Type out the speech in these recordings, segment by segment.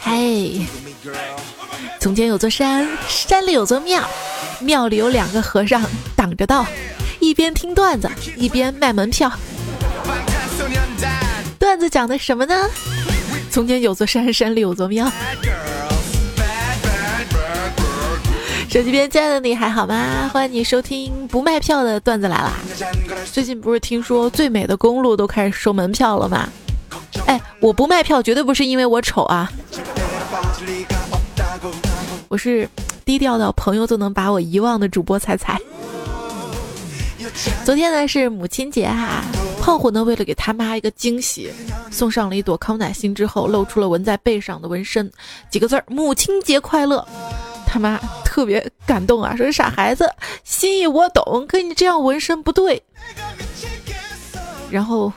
嘿，从前有座山，山里有座庙，庙里有两个和尚挡着道，一边听段子，一边卖门票。段子讲的什么呢？从前有座山，山里有座庙。手机边亲爱的你还好吗？欢迎你收听不卖票的段子来啦！最近不是听说最美的公路都开始收门票了吗？我不卖票绝对不是因为我丑啊，我是低调到朋友都能把我遗忘的主播彩彩。昨天呢是母亲节哈，胖虎呢为了给他妈一个惊喜，送上了一朵康乃馨之后，露出了纹在背上的纹身，几个字儿：母亲节快乐。他妈特别感动啊，说傻孩子，心意我懂，可你这样纹身不对。然后，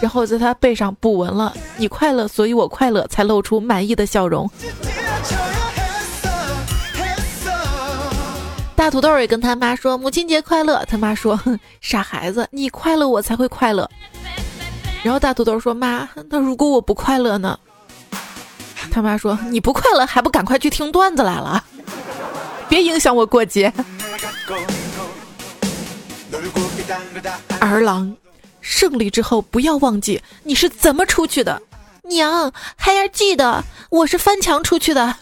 然后在他背上补纹了，你快乐，所以我快乐，才露出满意的笑容。大土豆也跟他妈说母亲节快乐，他妈说傻孩子，你快乐我才会快乐。然后大土豆说妈，那如果我不快乐呢？他妈说你不快乐还不赶快去听段子来了。别影响我过节。儿郎，胜利之后不要忘记你是怎么出去的。娘，孩儿记得，我是翻墙出去的。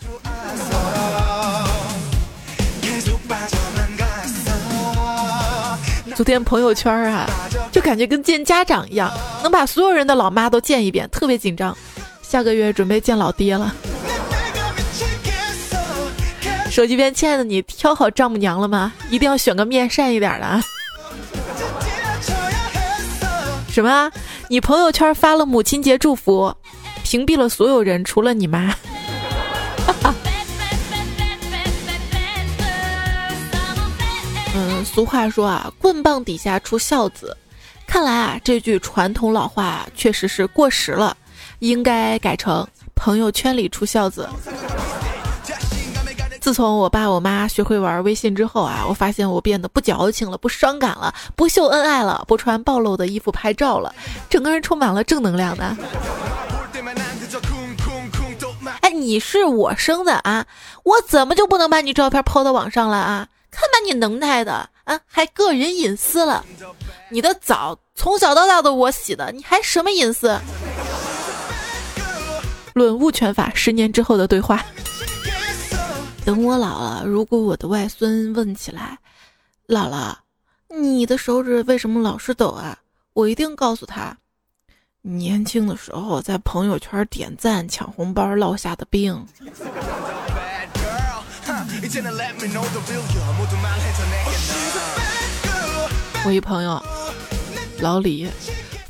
昨天朋友圈啊，就感觉跟见家长一样，能把所有人的老妈都见一遍，特别紧张。下个月准备见老爹了。手机边，亲爱的，你挑好丈母娘了吗？一定要选个面善一点的。啊！什么？你朋友圈发了母亲节祝福，屏蔽了所有人，除了你妈。嗯，俗话说啊，棍棒底下出孝子。看来啊，这句传统老话确实是过时了，应该改成朋友圈里出孝子。自从我爸我妈学会玩微信之后啊，我发现我变得不矫情了，不伤感了，不秀恩爱了，不穿暴露的衣服拍照了，整个人充满了正能量的。哎，你是我生的啊，我怎么就不能把你照片抛到网上了啊？看把你能耐的啊，还个人隐私了？你的澡从小到大都我洗的，你还什么隐私？论物权法，十年之后的对话。等我老了，如果我的外孙问起来：“姥姥，你的手指为什么老是抖啊？”我一定告诉他：年轻的时候在朋友圈点赞抢红包落下的病。我一朋友老李，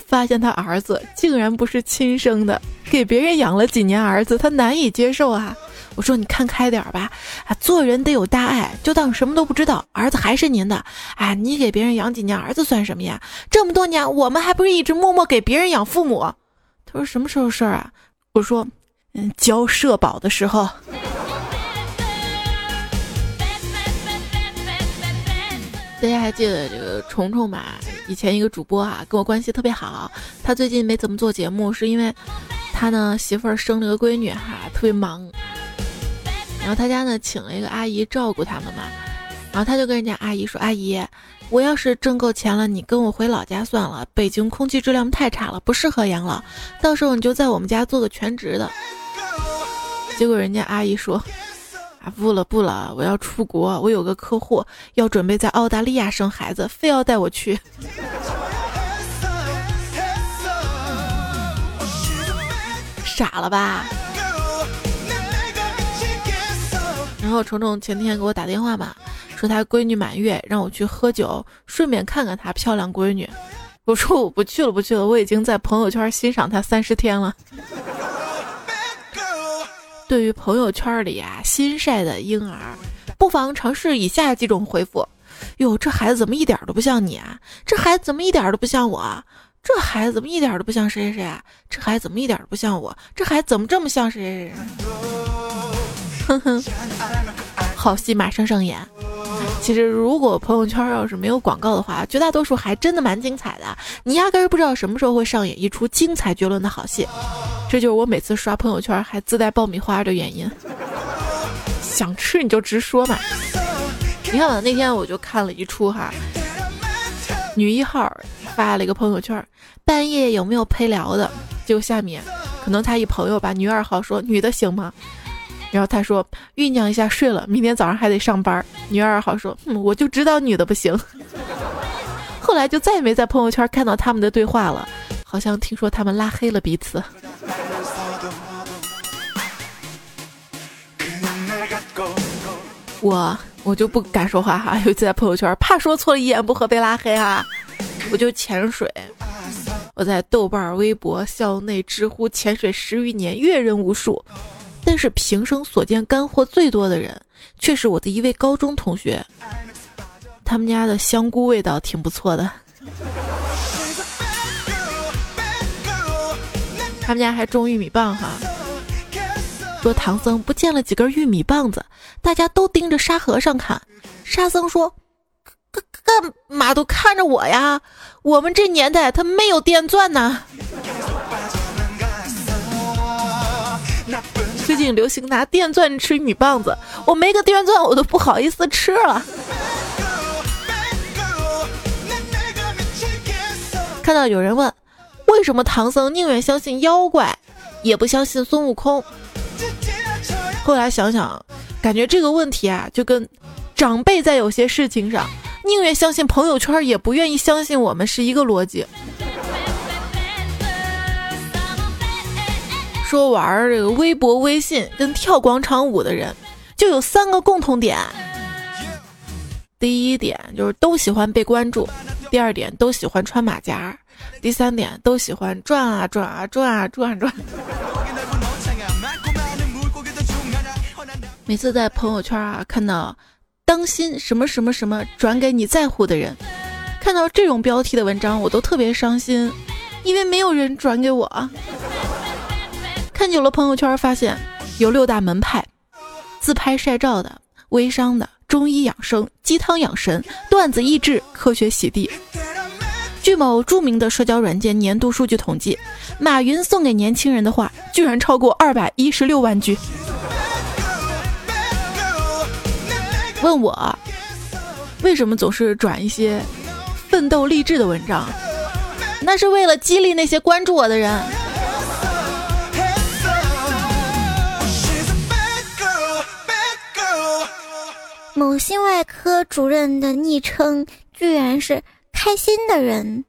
发现他儿子竟然不是亲生的，给别人养了几年儿子，他难以接受啊。我说你看开点吧，啊，做人得有大爱，就当什么都不知道。儿子还是您的，哎，你给别人养几年儿子算什么呀？这么多年，我们还不是一直默默给别人养父母？他说什么时候事儿啊？我说，嗯，交社保的时候。大家还记得这个虫虫吧？以前一个主播啊，跟我关系特别好。他最近没怎么做节目，是因为他呢媳妇儿生了个闺女哈，特别忙。然后他家呢，请了一个阿姨照顾他们嘛，然后他就跟人家阿姨说：“阿姨，我要是挣够钱了，你跟我回老家算了，北京空气质量太差了，不适合养老。到时候你就在我们家做个全职的。”结果人家阿姨说：“啊，不了不了，我要出国，我有个客户要准备在澳大利亚生孩子，非要带我去。”傻了吧？然后虫虫前天给我打电话嘛，说他闺女满月，让我去喝酒，顺便看看他漂亮闺女。我说我不去了，不去了，我已经在朋友圈欣赏他三十天了。对于朋友圈里啊新晒的婴儿，不妨尝试以下几种回复：哟，这孩子怎么一点都不像你啊？这孩子怎么一点都不像我啊？这孩子怎么一点都不像谁谁谁啊？这孩子怎么一点都不像我？这孩子怎么这么像谁谁谁？哼哼，好戏马上上演。其实，如果朋友圈要是没有广告的话，绝大多数还真的蛮精彩的。你压根儿不知道什么时候会上演一出精彩绝伦的好戏。这就是我每次刷朋友圈还自带爆米花的原因。想吃你就直说嘛。你看，那天我就看了一出哈，女一号发了一个朋友圈，半夜有没有陪聊的？就下面，可能他一朋友吧，女二号说女的行吗？然后他说酝酿一下睡了，明天早上还得上班。女二号说，嗯，我就知道女的不行。后来就再也没在朋友圈看到他们的对话了，好像听说他们拉黑了彼此。我我就不敢说话哈，尤其在朋友圈，怕说错了一言不合被拉黑哈。我就潜水，我在豆瓣、微博、校内、知乎潜水十余年，阅人无数，但是平生所见干货最多的人，却是我的一位高中同学。他们家的香菇味道挺不错的，他们家还种玉米棒哈。说唐僧不见了几根玉米棒子，大家都盯着沙和尚看。沙僧说：“干干嘛都看着我呀？我们这年代他没有电钻呢。”最近流行拿电钻吃女棒子，我没个电钻我都不好意思吃了。看到有人问，为什么唐僧宁愿相信妖怪，也不相信孙悟空？后来想想，感觉这个问题啊，就跟长辈在有些事情上宁愿相信朋友圈，也不愿意相信我们是一个逻辑。说玩这个微博、微信跟跳广场舞的人，就有三个共同点。第一点就是都喜欢被关注，第二点都喜欢穿马甲，第三点都喜欢转啊转啊转啊转转。每次在朋友圈啊看到“当心什么什么什么转给你在乎的人”，看到这种标题的文章，我都特别伤心，因为没有人转给我。看久了朋友圈，发现有六大门派：自拍晒照的、微商的、中医养生、鸡汤养神、段子益智、科学洗地。据某著名的社交软件年度数据统计，马云送给年轻人的话居然超过二百一十六万句。问我为什么总是转一些奋斗励志的文章？那是为了激励那些关注我的人。某心外科主任的昵称居然是“开心的人”。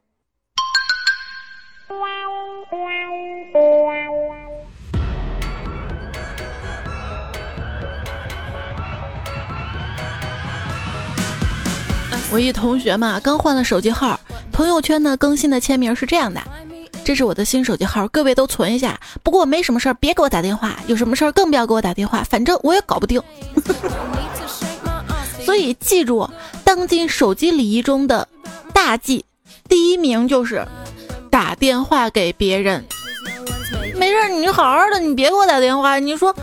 我一同学嘛，刚换了手机号，朋友圈呢更新的签名是这样的：“这是我的新手机号，各位都存一下。不过没什么事儿，别给我打电话，有什么事儿更不要给我打电话，反正我也搞不定。所以记住，当今手机礼仪中的大忌，第一名就是打电话给别人。没事，你好好的，你别给我打电话。你说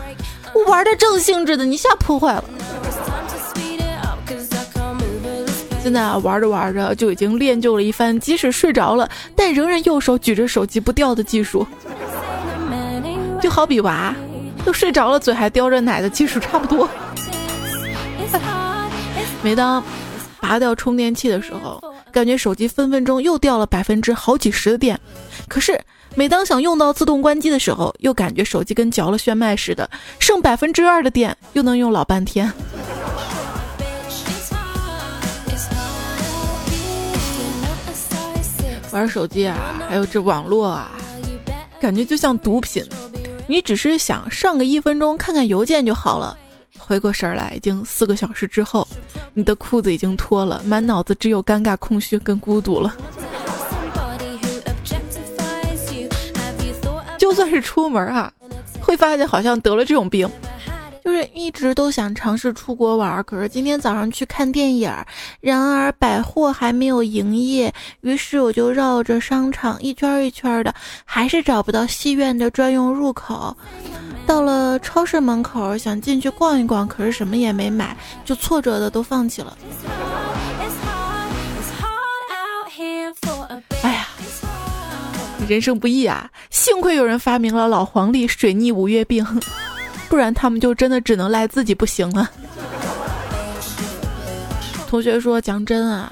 我玩的正兴致的，你吓破坏了。”现在啊，玩着玩着就已经练就了一番，即使睡着了，但仍然右手举着手机不掉的技术。就好比娃都睡着了，嘴还叼着奶的技术差不多。每当拔掉充电器的时候，感觉手机分分钟又掉了百分之好几十的电。可是每当想用到自动关机的时候，又感觉手机跟嚼了炫迈似的，剩百分之二的电又能用老半天。玩手机啊，还有这网络啊，感觉就像毒品。你只是想上个一分钟看看邮件就好了，回过神来，已经四个小时之后，你的裤子已经脱了，满脑子只有尴尬、空虚跟孤独了。就算是出门啊，会发现好像得了这种病。就是一直都想尝试出国玩，可是今天早上去看电影，然而百货还没有营业，于是我就绕着商场一圈一圈的，还是找不到戏院的专用入口。到了超市门口，想进去逛一逛，可是什么也没买，就挫折的都放弃了。哎呀人生不易啊！幸亏有人发明了老黄历、水逆、五月病，不然他们就真的只能赖自己不行了。同学说：“讲真啊，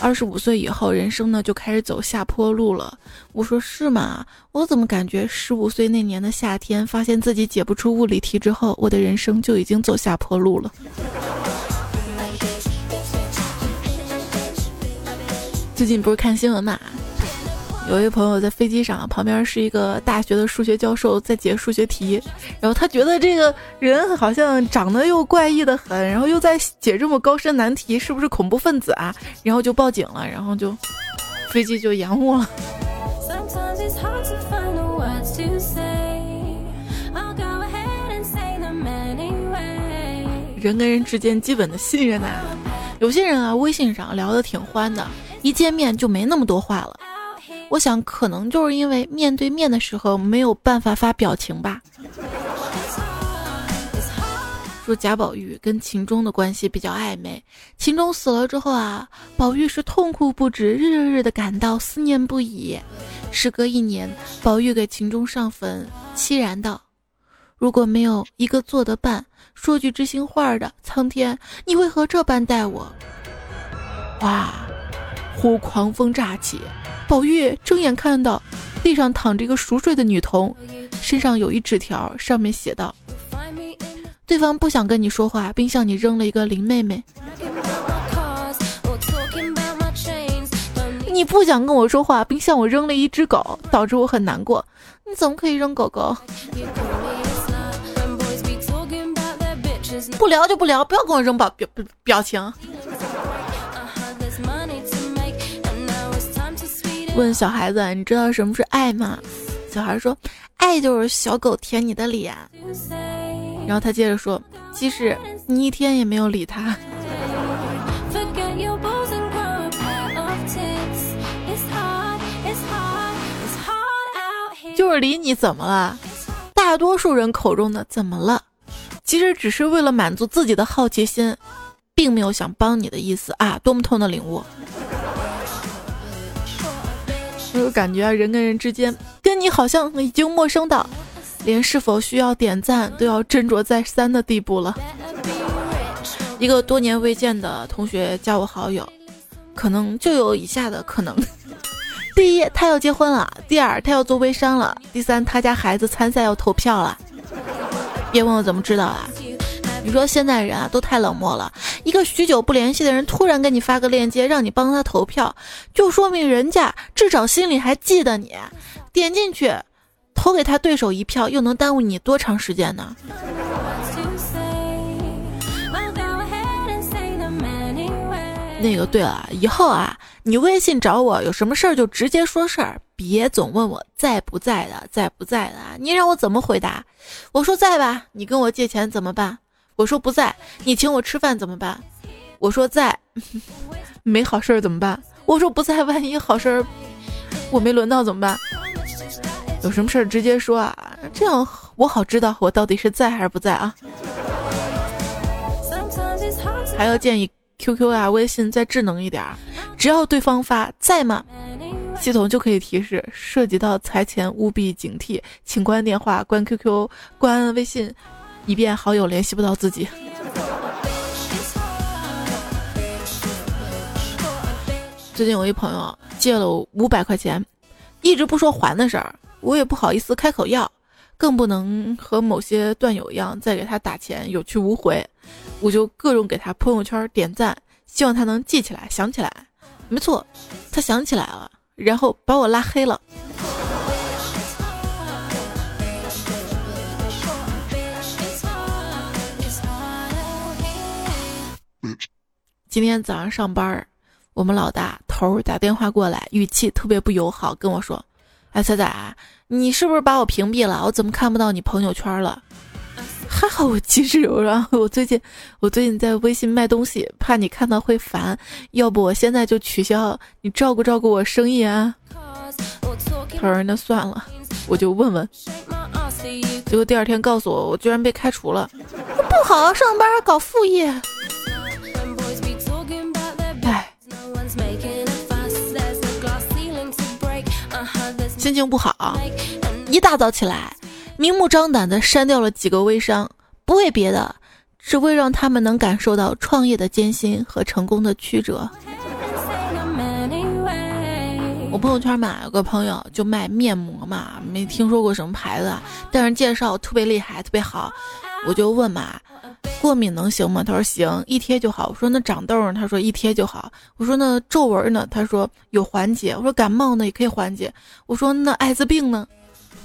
二十五岁以后，人生呢就开始走下坡路了。”我说：“是吗？我怎么感觉十五岁那年的夏天，发现自己解不出物理题之后，我的人生就已经走下坡路了？”最近不是看新闻嘛？有一个朋友在飞机上，旁边是一个大学的数学教授在解数学题，然后他觉得这个人好像长得又怪异的很，然后又在解这么高深难题，是不是恐怖分子啊？然后就报警了，然后就飞机就延误了。人跟人之间基本的信任呐，有些人啊，微信上聊得挺欢的，一见面就没那么多话了。我想，可能就是因为面对面的时候没有办法发表情吧。说贾宝玉跟秦钟的关系比较暧昧，秦钟死了之后啊，宝玉是痛哭不止，日日的感到思念不已。时隔一年，宝玉给秦钟上坟，凄然道：“如果没有一个做得伴，说句知心话的，苍天，你为何这般待我？”哇，忽狂风乍起。宝玉睁眼看到地上躺着一个熟睡的女童，身上有一纸条，上面写道：“对方不想跟你说话，并向你扔了一个林妹妹。”你不想跟我说话，并向我扔了一只狗，导致我很难过。你怎么可以扔狗狗？不聊就不聊，不要跟我扔表表表情。问小孩子：“你知道什么是爱吗？”小孩说：“爱就是小狗舔你的脸。”然后他接着说：“即使你一天也没有理他，就是理你怎么了？大多数人口中的怎么了，其实只是为了满足自己的好奇心，并没有想帮你的意思啊！多么痛的领悟！”就感觉啊人跟人之间，跟你好像已经陌生到，连是否需要点赞都要斟酌再三的地步了。一个多年未见的同学加我好友，可能就有以下的可能：第一，他要结婚了；第二，他要做微商了；第三，他家孩子参赛要投票了。别问我怎么知道啊。你说现在人啊都太冷漠了，一个许久不联系的人突然给你发个链接，让你帮他投票，就说明人家至少心里还记得你。点进去，投给他对手一票，又能耽误你多长时间呢？那个对了，以后啊，你微信找我有什么事儿就直接说事儿，别总问我在不在的，在不在的，你让我怎么回答？我说在吧，你跟我借钱怎么办？我说不在，你请我吃饭怎么办？我说在，没好事儿怎么办？我说不在，万一好事儿我没轮到怎么办？有什么事儿直接说啊，这样我好知道我到底是在还是不在啊。还要建议 QQ 啊、微信再智能一点，只要对方发在吗，系统就可以提示涉及到财钱务必警惕，请关电话、关 QQ、关微信。以便好友联系不到自己。最近有一朋友借了五百块钱，一直不说还的事儿，我也不好意思开口要，更不能和某些段友一样再给他打钱有去无回，我就各种给他朋友圈点赞，希望他能记起来想起来。没错，他想起来了，然后把我拉黑了。今天早上上班，我们老大头打电话过来，语气特别不友好，跟我说：“哎，彩彩，你是不是把我屏蔽了？我怎么看不到你朋友圈了？”还好我机智柔软，我最近我最近在微信卖东西，怕你看到会烦，要不我现在就取消，你照顾照顾我生意啊。他说：“那算了，我就问问。”结果第二天告诉我，我居然被开除了，不好好上班搞副业。心情不好，一大早起来，明目张胆的删掉了几个微商，不为别的，只为让他们能感受到创业的艰辛和成功的曲折。我朋友圈嘛，有个朋友就卖面膜嘛，没听说过什么牌子，但是介绍特别厉害，特别好，我就问嘛，过敏能行吗？他说行，一贴就好。我说那长痘呢？他说一贴就好。我说那皱纹呢？他说有缓解。我说感冒呢也可以缓解。我说那艾滋病呢？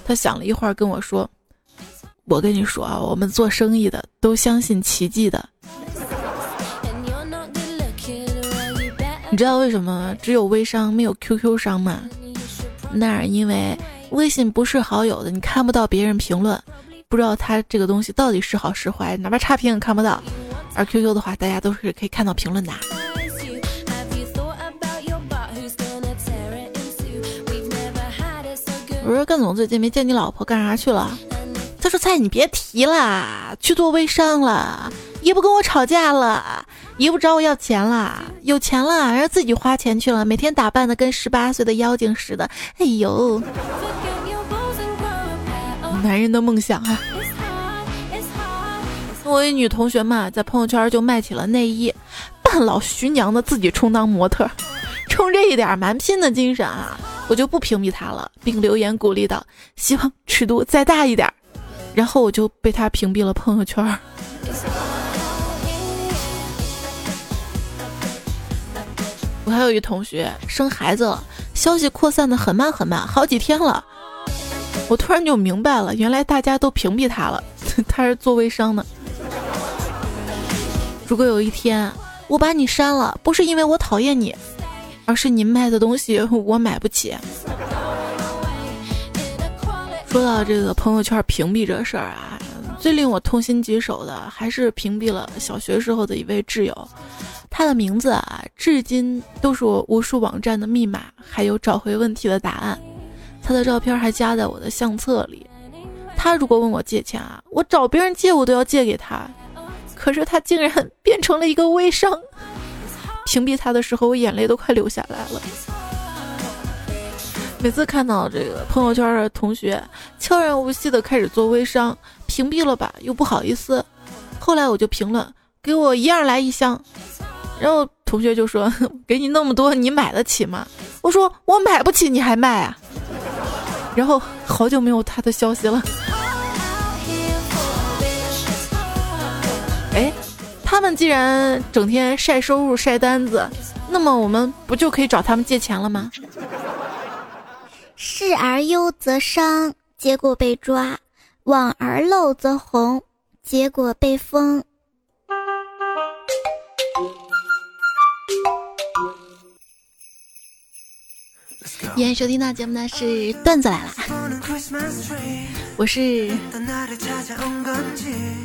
他想了一会儿跟我说，我跟你说啊，我们做生意的都相信奇迹的。你知道为什么只有微商没有 QQ 商吗？那是因为微信不是好友的，你看不到别人评论，不知道他这个东西到底是好是坏，哪怕差评也看不到。而 QQ 的话，大家都是可以看到评论的。我说干总最近没见你老婆，干啥去了？他说菜你别提了，去做微商了。也不跟我吵架了，也不找我要钱了，有钱了，然后自己花钱去了，每天打扮的跟十八岁的妖精似的。哎呦，男人的梦想啊！我一女同学嘛，在朋友圈就卖起了内衣，半老徐娘的自己充当模特，冲这一点蛮拼的精神啊，我就不屏蔽她了，并留言鼓励道：希望尺度再大一点。然后我就被她屏蔽了朋友圈。我还有一同学生孩子了，消息扩散的很慢很慢，好几天了。我突然就明白了，原来大家都屏蔽他了，他是做微商的。如果有一天我把你删了，不是因为我讨厌你，而是你卖的东西 我买不起。说到这个朋友圈屏蔽这事儿啊，最令我痛心疾首的还是屏蔽了小学时候的一位挚友。他的名字啊，至今都是我无数网站的密码，还有找回问题的答案。他的照片还加在我的相册里。他如果问我借钱啊，我找别人借我都要借给他。可是他竟然变成了一个微商。屏蔽他的时候，我眼泪都快流下来了。每次看到这个朋友圈的同学悄然无息的开始做微商，屏蔽了吧，又不好意思。后来我就评论，给我一样来一箱。然后同学就说：“ 给你那么多，你买得起吗？”我说：“我买不起，你还卖啊？”然后好久没有他的消息了。哎，他们既然整天晒收入、晒单子，那么我们不就可以找他们借钱了吗？视而优则商，结果被抓；往而漏则红，结果被封。今天收听到节目呢是段子来了，我是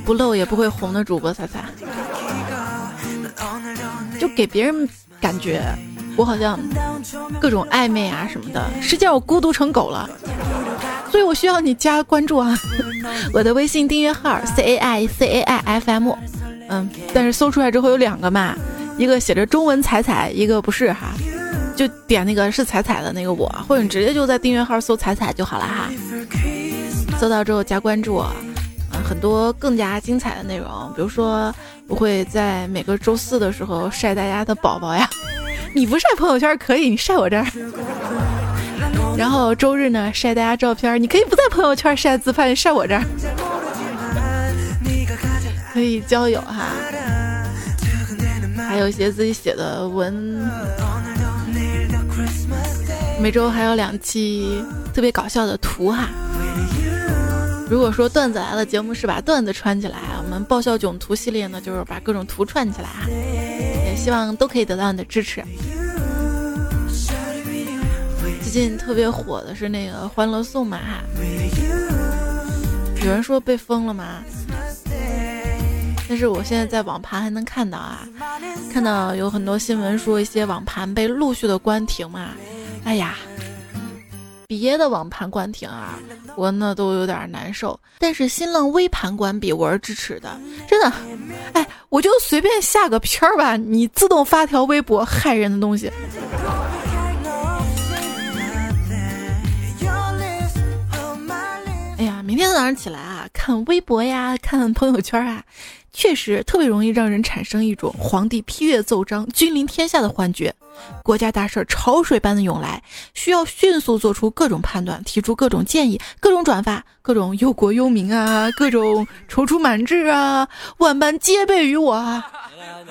不露也不会红的主播彩彩，就给别人感觉我好像各种暧昧啊什么的，实际上我孤独成狗了，所以我需要你加关注啊，我的微信订阅号 c a i c a i f m，嗯，但是搜出来之后有两个嘛，一个写着中文彩彩，一个不是哈。就点那个是彩彩的那个我，或者你直接就在订阅号搜彩彩就好了哈。搜到之后加关注，啊，很多更加精彩的内容，比如说我会在每个周四的时候晒大家的宝宝呀。你不晒朋友圈可以，你晒我这儿。然后周日呢晒大家照片，你可以不在朋友圈晒自拍，晒我这儿。可以交友哈，还有一些自己写的文。每周还有两期特别搞笑的图哈。如果说段子来了节目是把段子串起来，我们爆笑囧图系列呢就是把各种图串起来哈。也希望都可以得到你的支持。最近特别火的是那个《欢乐颂》嘛哈。有人说被封了吗？但是我现在在网盘还能看到啊，看到有很多新闻说一些网盘被陆续的关停嘛。哎呀，别的网盘关停啊，我那都有点难受。但是新浪微盘关闭，我是支持的，真的。哎，我就随便下个片儿吧，你自动发条微博害人的东西。哎呀，明天早上起来啊，看微博呀，看朋友圈啊，确实特别容易让人产生一种皇帝批阅奏章、君临天下的幻觉。国家大事潮水般的涌来，需要迅速做出各种判断，提出各种建议，各种转发，各种忧国忧民啊，各种踌躇满志啊，万般皆备于我啊。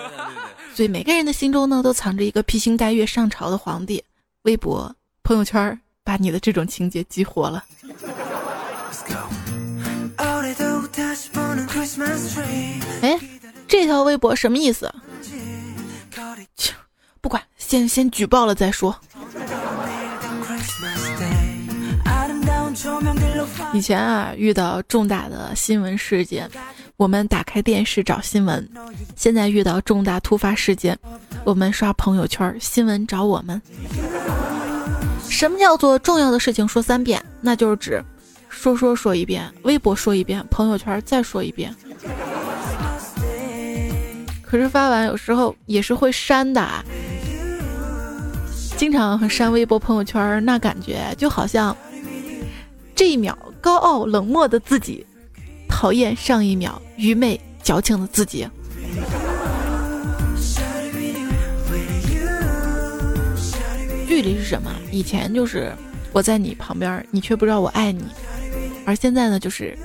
所以每个人的心中呢，都藏着一个披星戴月上朝的皇帝。微博、朋友圈把你的这种情节激活了。哎，这条微博什么意思？切，不管，先先举报了再说。以前啊，遇到重大的新闻事件，我们打开电视找新闻；现在遇到重大突发事件，我们刷朋友圈，新闻找我们。什么叫做重要的事情说三遍？那就是指说说说一遍，微博说一遍，朋友圈再说一遍。可是发完有时候也是会删的，经常删微博、朋友圈，那感觉就好像这一秒高傲冷漠的自己，讨厌上一秒愚昧矫情的自己。距离是什么？以前就是我在你旁边，你却不知道我爱你；而现在呢，就是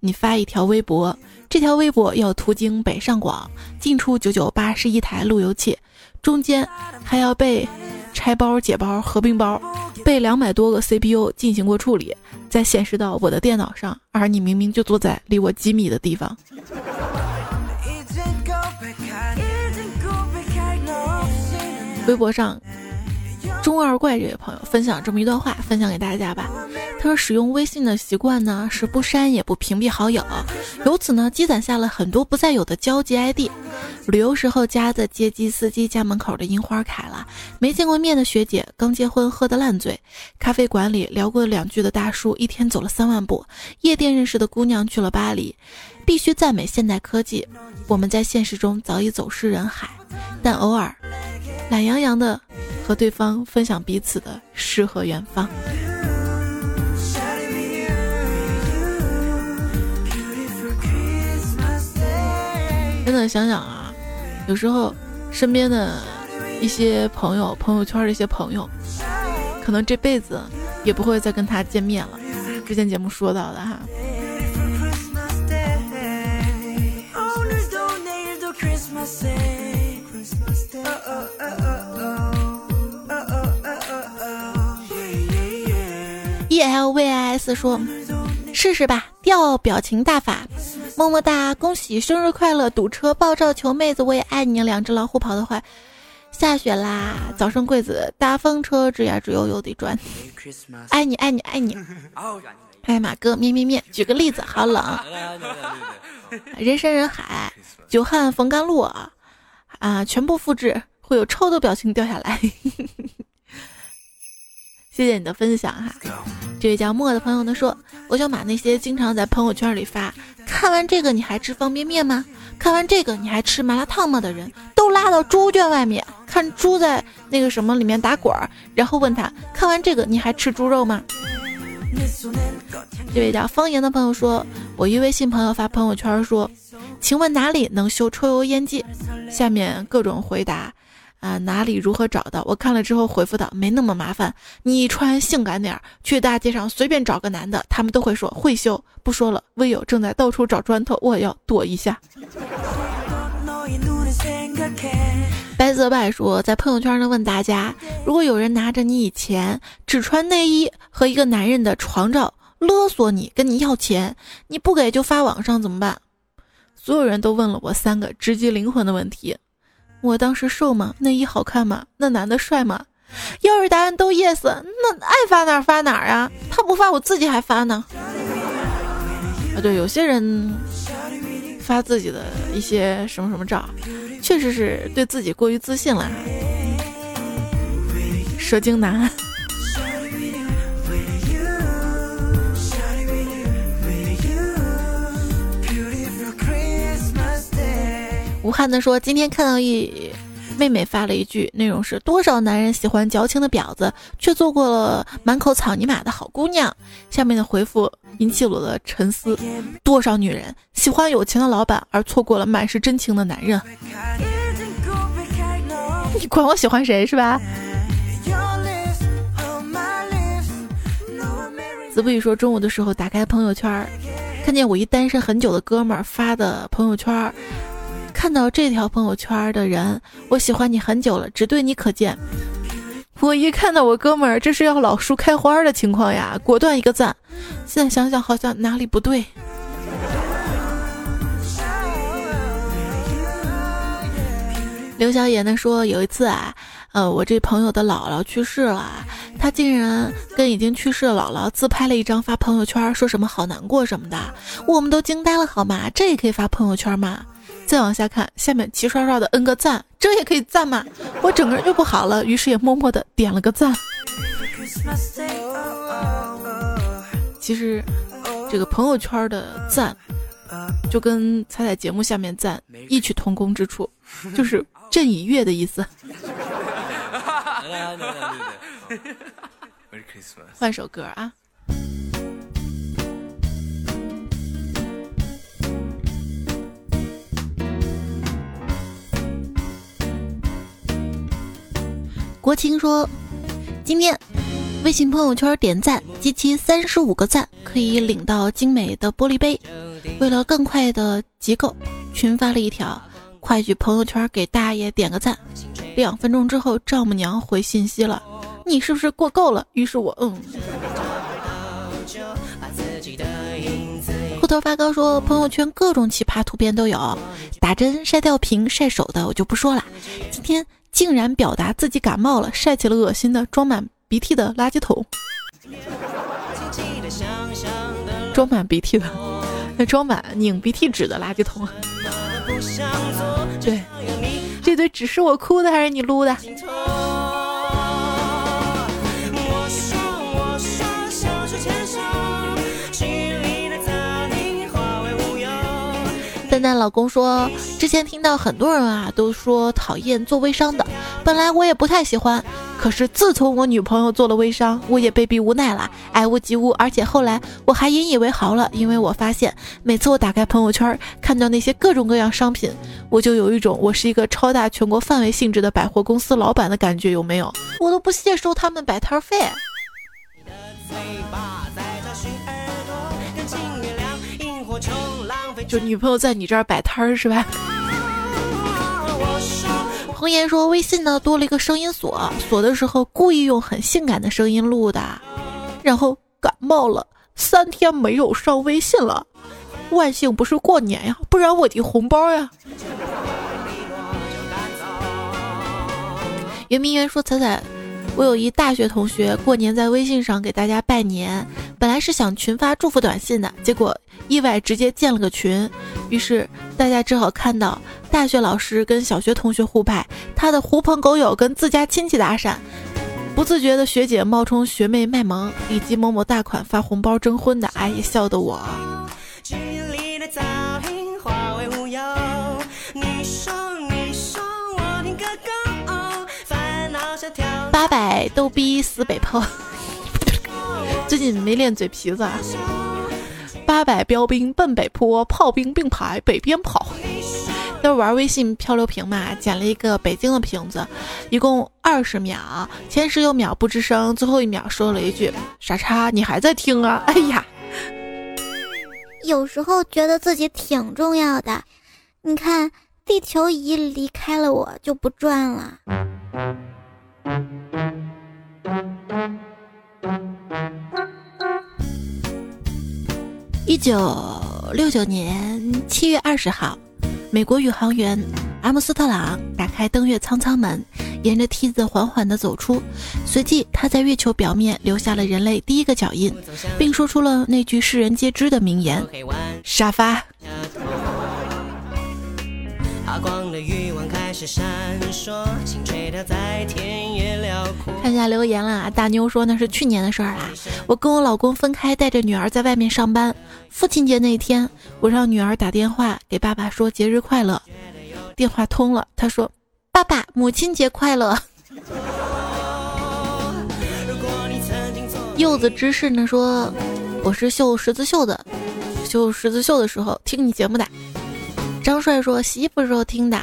你发一条微博，这条微博要途经北上广进出九九八十一台路由器，中间还要被拆包、解包、合并包，被两百多个 CPU 进行过处理，再显示到我的电脑上，而你明明就坐在离我几米的地方。微博上。中二怪这位朋友分享这么一段话，分享给大家吧。他说，使用微信的习惯呢是不删也不屏蔽好友，由此呢积攒下了很多不再有的交际 ID。旅游时候加的接机司机家门口的樱花开了，没见过面的学姐刚结婚喝得烂醉，咖啡馆里聊过两句的大叔一天走了三万步，夜店认识的姑娘去了巴黎。必须赞美现代科技，我们在现实中早已走失人海，但偶尔懒洋洋的。和对方分享彼此的诗和远方。真的想想啊，有时候身边的一些朋友，朋友圈的一些朋友，可能这辈子也不会再跟他见面了。之前节目说到的哈。L V I S 说：“试试吧，掉表情大法，么么哒，恭喜生日快乐！堵车爆照求妹子，我也爱你。两只老虎跑得快，下雪啦！早生贵子，大风车吱呀吱悠悠地转，爱你爱你爱你。哎，马哥咩咩咩，举个例子，好冷。人山人海，久旱逢甘露啊，啊全部复制会有臭的表情掉下来。”谢谢你的分享哈，这位叫莫的朋友呢说，我想把那些经常在朋友圈里发“看完这个你还吃方便面吗？看完这个你还吃麻辣烫吗”的人都拉到猪圈外面，看猪在那个什么里面打滚儿，然后问他看完这个你还吃猪肉吗？这位叫方言的朋友说，我一微信朋友发朋友圈说，请问哪里能修抽油烟机？下面各种回答。啊，哪里如何找到？我看了之后回复道：“没那么麻烦，你穿性感点儿，去大街上随便找个男的，他们都会说会修。不说了，微友正在到处找砖头，我要躲一下。”白泽拜说，在朋友圈呢问大家：如果有人拿着你以前只穿内衣和一个男人的床照勒索你，跟你要钱，你不给就发网上怎么办？所有人都问了我三个直击灵魂的问题。我当时瘦吗？内衣好看吗？那男的帅吗？要是答案都 yes，那爱发哪发哪啊！他不发，我自己还发呢。啊，对，有些人发自己的一些什么什么照，确实是对自己过于自信了。蛇精男。武汉的说，今天看到一妹妹发了一句，内容是多少男人喜欢矫情的婊子，却做过了满口草泥马的好姑娘。下面的回复引起了我的沉思：多少女人喜欢有钱的老板，而错过了满是真情的男人？你 管我喜欢谁是吧？子不语说，中午的时候打开朋友圈，看见我一单身很久的哥们儿发的朋友圈。看到这条朋友圈的人，我喜欢你很久了，只对你可见。我一看到我哥们儿，这是要老树开花的情况呀，果断一个赞。现在想想好像哪里不对。刘小野呢说，有一次啊，呃，我这朋友的姥姥去世了，他竟然跟已经去世的姥姥自拍了一张发朋友圈，说什么好难过什么的，我们都惊呆了，好吗？这也可以发朋友圈吗？再往下看，下面齐刷刷的摁个赞，这也可以赞吗？我整个人就不好了，于是也默默的点了个赞。其实，这个朋友圈的赞，就跟彩彩节目下面赞异曲同工之处，就是朕已阅的意思。换首歌啊。国青说，今天微信朋友圈点赞集齐三十五个赞，可以领到精美的玻璃杯。为了更快的集够，群发了一条：快去朋友圈给大爷点个赞。两分钟之后，丈母娘回信息了：“你是不是过够了？”于是我嗯。秃头发糕说，朋友圈各种奇葩图片都有，打针、晒吊瓶、晒手的我就不说了。今天。竟然表达自己感冒了，晒起了恶心的装满鼻涕的垃圾桶，装满鼻涕的，那 装满拧鼻涕纸的垃圾桶。对，这堆纸是我哭的还是你撸的？蛋蛋老公说，之前听到很多人啊都说讨厌做微商的，本来我也不太喜欢，可是自从我女朋友做了微商，我也被逼无奈了，爱屋及乌，而且后来我还引以为豪了，因为我发现每次我打开朋友圈，看到那些各种各样商品，我就有一种我是一个超大全国范围性质的百货公司老板的感觉，有没有？我都不屑收他们摆摊费。就女朋友在你这儿摆摊儿是吧？红颜说微信呢多了一个声音锁，锁的时候故意用很性感的声音录的，然后感冒了三天没有上微信了。万幸不是过年呀，不然我的红包呀。圆明园说彩彩。我有一大学同学过年在微信上给大家拜年，本来是想群发祝福短信的，结果意外直接建了个群，于是大家只好看到大学老师跟小学同学互拜，他的狐朋狗友跟自家亲戚搭讪，不自觉的学姐冒充学妹卖萌，以及某某大款发红包征婚的，哎呀，笑得我。化为无有你说你说我听个够八百逗逼死北坡，最近没练嘴皮子。啊。八百标兵奔北坡，炮兵并排北边跑。都玩微信漂流瓶嘛，捡了一个北京的瓶子，一共二十秒，前十六秒不吱声，最后一秒说了一句：“傻叉，你还在听啊？” 哎呀，有时候觉得自己挺重要的。你看，地球仪离开了我就不转了。一九六九年七月二十号，美国宇航员阿姆斯特朗打开登月舱舱门，沿着梯子缓缓地走出。随即，他在月球表面留下了人类第一个脚印，并说出了那句世人皆知的名言：“沙发。”看一下留言啦，大妞说那是去年的事儿啦。我跟我老公分开，带着女儿在外面上班。父亲节那天，我让女儿打电话给爸爸说节日快乐。电话通了，他说：“爸爸，母亲节快乐。柚子芝士呢说，我是绣十字绣的，绣十字绣的时候听你节目的。张帅说洗衣服时候听的。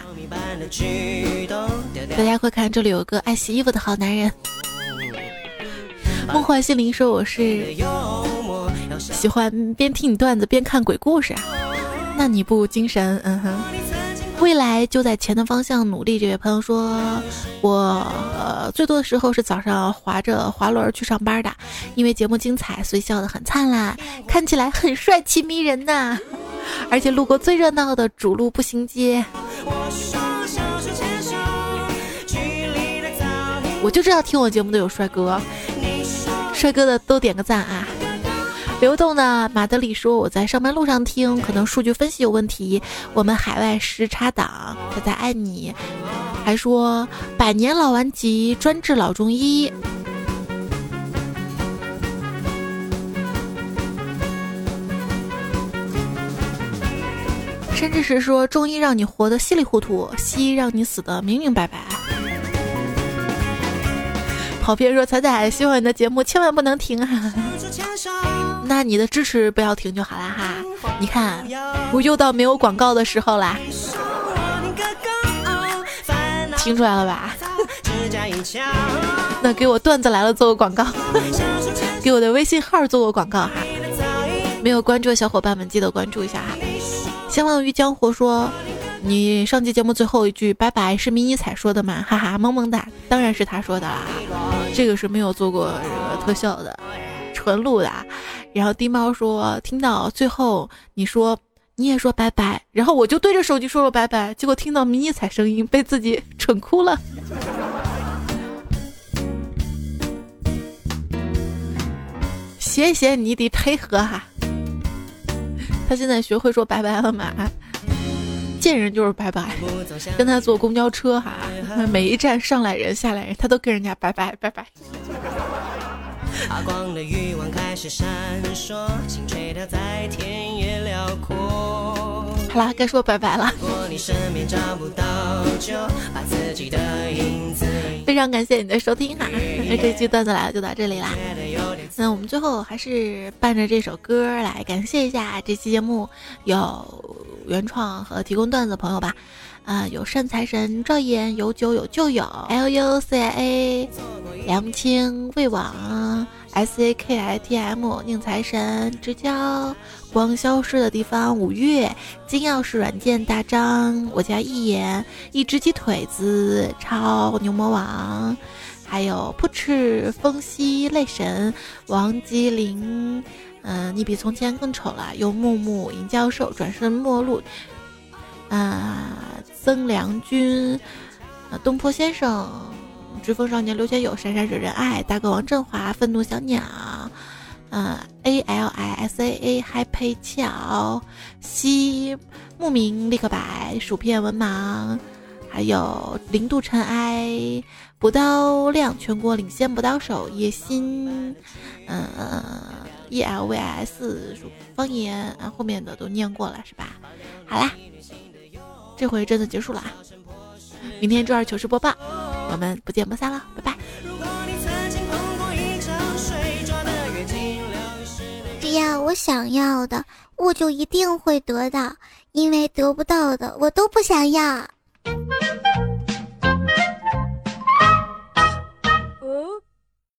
大家快看，这里有个爱洗衣服的好男人。梦幻心灵说我是喜欢边听你段子边看鬼故事啊，那你不精神？嗯哼。未来就在钱的方向努力。这位朋友说，我呃最多的时候是早上滑着滑轮去上班的，因为节目精彩，所以笑得很灿烂，看起来很帅气迷人呐。而且路过最热闹的主路步行街，我就知道听我节目的有帅哥，帅哥的都点个赞啊！流动的马德里说：“我在上班路上听，可能数据分析有问题。我们海外时差党，他在爱你。”还说：“百年老顽疾，专治老中医。”甚至是说：“中医让你活得稀里糊涂，西医让你死得明明白白。”跑偏说：“彩彩，希望你的节目千万不能停啊！” 那你的支持不要停就好了哈。你看，我又到没有广告的时候啦。听出来了吧？那给我段子来了做个广告，给我的微信号做个广告哈。没有关注的小伙伴们记得关注一下哈。相忘于江湖说，你上期节目最后一句拜拜是迷你彩说的吗？哈哈，萌萌哒，当然是他说的啦。这个是没有做过这个特效的。纯录的，然后丁猫说听到最后你说你也说拜拜，然后我就对着手机说了拜拜，结果听到迷你彩声音，被自己蠢哭了。谢谢你的配合哈，他现在学会说拜拜了吗？见人就是拜拜，跟他坐公交车哈，每一站上来人下来人，他都跟人家拜拜拜拜。发光的欲望开始闪烁，轻吹它在田野辽阔。好啦，该说拜拜了。非常感谢你的收听哈，那这期段子来了就到这里啦。那我们最后还是伴着这首歌来感谢一下这期节目有原创和提供段子的朋友吧。啊，有善财神赵岩，有酒有旧友。L U C I A，梁青魏网 S A K I T M，宁财神之交，光消失的地方五月，金钥匙软件大张，我家一眼一只鸡腿子超牛魔王，还有扑哧风息泪神王吉林，嗯，你比从前更丑了，有木木尹教授转身陌路。啊，曾良君，啊，东坡先生，追风少年刘学友，闪闪惹人爱，大哥王振华，愤怒小鸟，嗯，A L I S A A，Happy 巧，西牧民立刻白，薯片文盲，还有零度尘埃，补刀亮，全国领先补刀手，叶心，嗯，E L V S，方言，啊，后面的都念过了是吧？好啦。这回真的结束了啊！明天周二糗事播报，我们不见不散了，拜拜。只要我想要的，我就一定会得到，因为得不到的我都不想要。